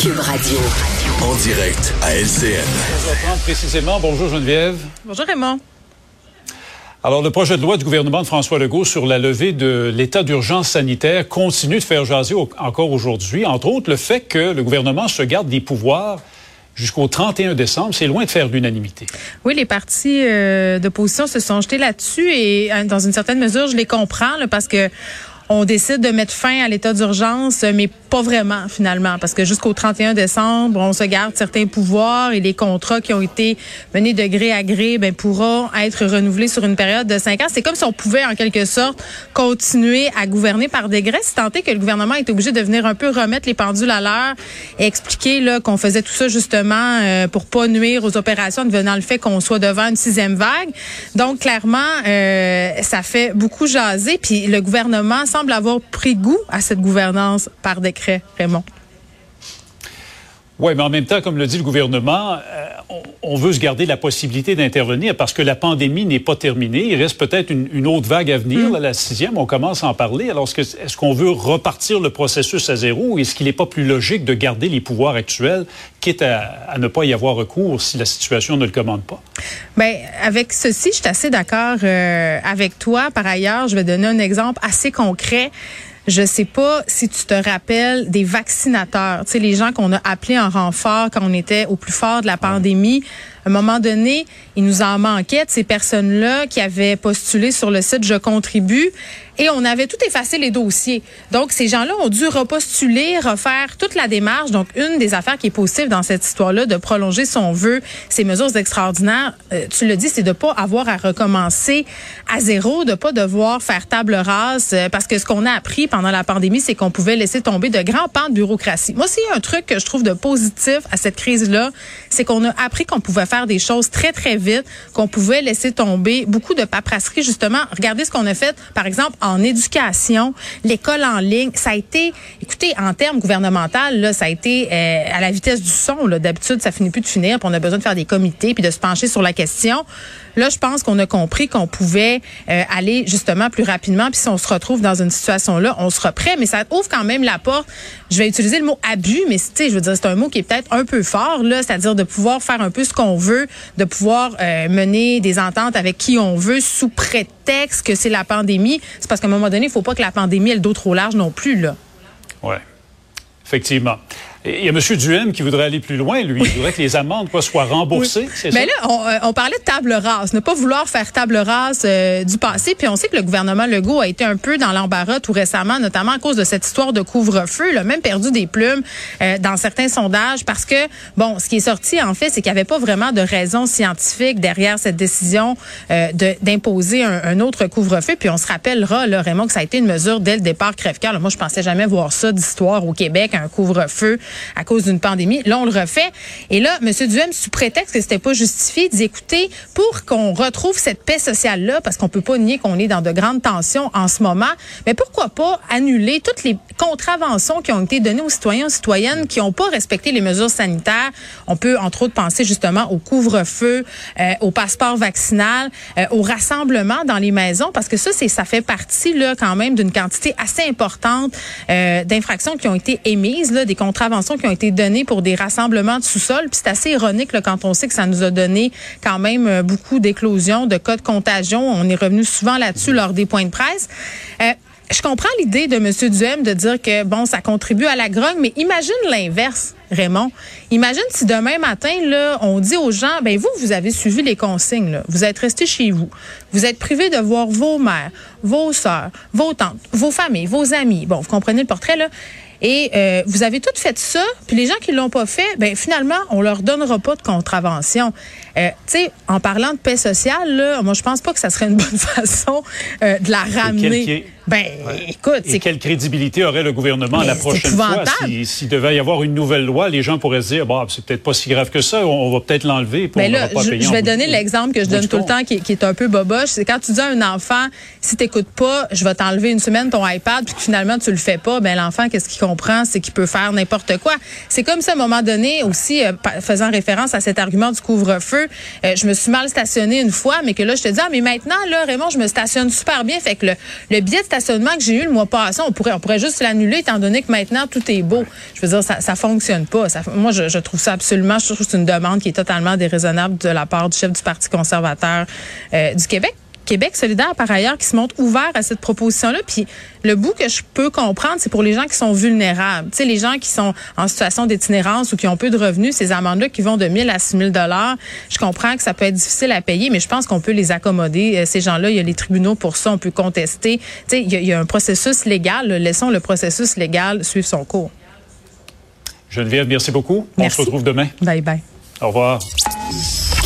Cube Radio. En direct à LCN. 11h30 précisément. Bonjour Geneviève. Bonjour Raymond. Alors, le projet de loi du gouvernement de François Legault sur la levée de l'état d'urgence sanitaire continue de faire jaser au- encore aujourd'hui. Entre autres, le fait que le gouvernement se garde des pouvoirs jusqu'au 31 décembre, c'est loin de faire l'unanimité. Oui, les partis euh, d'opposition se sont jetés là-dessus et euh, dans une certaine mesure, je les comprends là, parce que on décide de mettre fin à l'état d'urgence, mais pas vraiment finalement, parce que jusqu'au 31 décembre, on se garde certains pouvoirs et les contrats qui ont été menés de gré à gré ben, pourront être renouvelés sur une période de cinq ans. C'est comme si on pouvait en quelque sorte continuer à gouverner par décret, si tant est que le gouvernement est obligé de venir un peu remettre les pendules à l'heure et expliquer là qu'on faisait tout ça justement euh, pour pas nuire aux opérations, devenant le fait qu'on soit devant une sixième vague. Donc clairement, euh, ça fait beaucoup jaser. Puis le gouvernement avoir pris goût à cette gouvernance par décret, Raymond. Oui, mais en même temps, comme le dit le gouvernement, euh, on, veut se garder la possibilité d'intervenir parce que la pandémie n'est pas terminée. Il reste peut-être une, une autre vague à venir, là, la sixième, on commence à en parler. Alors, est-ce qu'on veut repartir le processus à zéro ou est-ce qu'il n'est pas plus logique de garder les pouvoirs actuels, quitte à, à ne pas y avoir recours si la situation ne le commande pas? Ben, avec ceci, je suis assez d'accord euh, avec toi. Par ailleurs, je vais donner un exemple assez concret. Je sais pas si tu te rappelles des vaccinateurs, tu sais les gens qu'on a appelés en renfort quand on était au plus fort de la pandémie. À un moment donné, il nous en manquait de ces personnes-là qui avaient postulé sur le site Je contribue et on avait tout effacé les dossiers. Donc ces gens-là ont dû repostuler, refaire toute la démarche. Donc une des affaires qui est positive dans cette histoire-là de prolonger son vœu, ces mesures extraordinaires, euh, tu le dis, c'est de pas avoir à recommencer à zéro, de pas devoir faire table rase euh, parce que ce qu'on a appris pendant la pandémie, c'est qu'on pouvait laisser tomber de grands pans de bureaucratie. Moi, s'il y a un truc que je trouve de positif à cette crise-là, c'est qu'on a appris qu'on pouvait faire des choses très, très vite, qu'on pouvait laisser tomber beaucoup de paperasserie, justement. Regardez ce qu'on a fait, par exemple, en éducation, l'école en ligne. Ça a été, écoutez, en termes gouvernementaux, là, ça a été euh, à la vitesse du son. D'habitude, ça finit plus de finir, puis on a besoin de faire des comités, puis de se pencher sur la question. Là, je pense qu'on a compris qu'on pouvait euh, aller justement plus rapidement, puis si on se retrouve dans une situation-là, on sera prêt, mais ça ouvre quand même la porte. Je vais utiliser le mot abus, mais je veux dire, c'est un mot qui est peut-être un peu fort, là, c'est-à-dire de pouvoir faire un peu ce qu'on veut, de pouvoir euh, mener des ententes avec qui on veut sous prétexte que c'est la pandémie. C'est parce qu'à un moment donné, il faut pas que la pandémie ait le dos trop large non plus, là. Oui, effectivement. Il y a M. Duhem qui voudrait aller plus loin, lui. Il voudrait que les amendes quoi, soient remboursées, c'est Mais ça? là, on, euh, on parlait de table rase, ne pas vouloir faire table rase euh, du passé. Puis on sait que le gouvernement Legault a été un peu dans l'embarras tout récemment, notamment à cause de cette histoire de couvre-feu. Il a même perdu des plumes euh, dans certains sondages parce que, bon, ce qui est sorti en fait, c'est qu'il n'y avait pas vraiment de raison scientifique derrière cette décision euh, d'imposer un, un autre couvre-feu. Puis on se rappellera, là, Raymond, que ça a été une mesure dès le départ crève-cœur. Moi, je pensais jamais voir ça d'histoire au Québec, un couvre-feu à cause d'une pandémie. Là, on le refait. Et là, M. Duhem, sous prétexte que c'était pas justifié, dit écoutez, pour qu'on retrouve cette paix sociale-là, parce qu'on peut pas nier qu'on est dans de grandes tensions en ce moment, mais pourquoi pas annuler toutes les contraventions qui ont été données aux citoyens, aux citoyennes qui n'ont pas respecté les mesures sanitaires? On peut, entre autres, penser justement au couvre-feu, euh, au passeport vaccinal, euh, au rassemblement dans les maisons, parce que ça, c'est ça fait partie là quand même d'une quantité assez importante euh, d'infractions qui ont été émises, là, des contraventions qui ont été données pour des rassemblements de sous-sol. Puis c'est assez ironique quand on sait que ça nous a donné quand même euh, beaucoup d'éclosions, de cas de contagion. On est revenu souvent là-dessus lors des points de presse. Euh, je comprends l'idée de M. Duhem de dire que, bon, ça contribue à la grogne, mais imagine l'inverse, Raymond. Imagine si demain matin, là, on dit aux gens, ben vous, vous avez suivi les consignes, là. Vous êtes restés chez vous. Vous êtes privés de voir vos mères, vos sœurs, vos tantes, vos familles, vos amis. Bon, vous comprenez le portrait, là. Et euh, vous avez tout fait ça, puis les gens qui l'ont pas fait, ben finalement, on leur donnera pas de contravention. Euh, tu sais, en parlant de paix sociale, là, moi je pense pas que ça serait une bonne façon euh, de la ramener. quel- Ben, écoute, Et quelle crédibilité aurait le gouvernement Mais la c'est prochaine fois épouvantable. si- s'il devait y avoir une nouvelle loi? Les gens pourraient se dire, bah, c'est peut-être pas si grave que ça, on, va peut-être l'enlever. Mais Ben là, pas je, je vais donner l'exemple que je donne tout le temps, qui, qui est un peu boboche. C'est quand tu dis à un enfant, si t'écoutes pas, je vais t'enlever une semaine ton iPad, puis que finalement tu le fais pas, ben l'enfant, qu'est-ce qu'il comprend, c'est qu'il peut faire n'importe quoi. C'est comme ça, à un moment donné, aussi, euh, faisant référence à cet argument du couvre-feu, euh, je me suis mal stationnée une fois, mais que là, je te dis, ah, mais maintenant, là, Raymond, je me stationne super bien. Fait que le, le billet de stationnement que j'ai eu le mois passé, on pourrait, on pourrait juste l'annuler, étant donné que maintenant, tout est beau. Je veux dire, ça, ça fonctionne moi, je, je trouve ça absolument, je trouve que c'est une demande qui est totalement déraisonnable de la part du chef du Parti conservateur euh, du Québec. Québec solidaire, par ailleurs, qui se montre ouvert à cette proposition-là. Puis le bout que je peux comprendre, c'est pour les gens qui sont vulnérables. Tu sais, les gens qui sont en situation d'itinérance ou qui ont peu de revenus, ces amendes-là qui vont de 1000 à 6000 dollars, je comprends que ça peut être difficile à payer, mais je pense qu'on peut les accommoder. Euh, ces gens-là, il y a les tribunaux pour ça, on peut contester. Tu sais, il y, a, il y a un processus légal. Laissons le processus légal suivre son cours. Geneviève, merci beaucoup. Merci. On se retrouve demain. Bye bye. Au revoir.